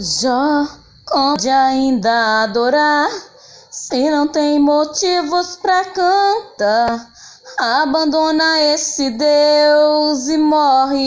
Jó, pode ainda adorar, se não tem motivos pra cantar. Abandona esse Deus e morre.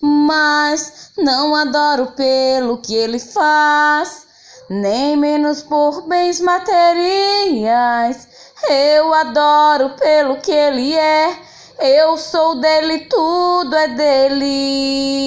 Mas não adoro pelo que ele faz, nem menos por bens materiais. Eu adoro pelo que ele é. Eu sou dele, tudo é dele.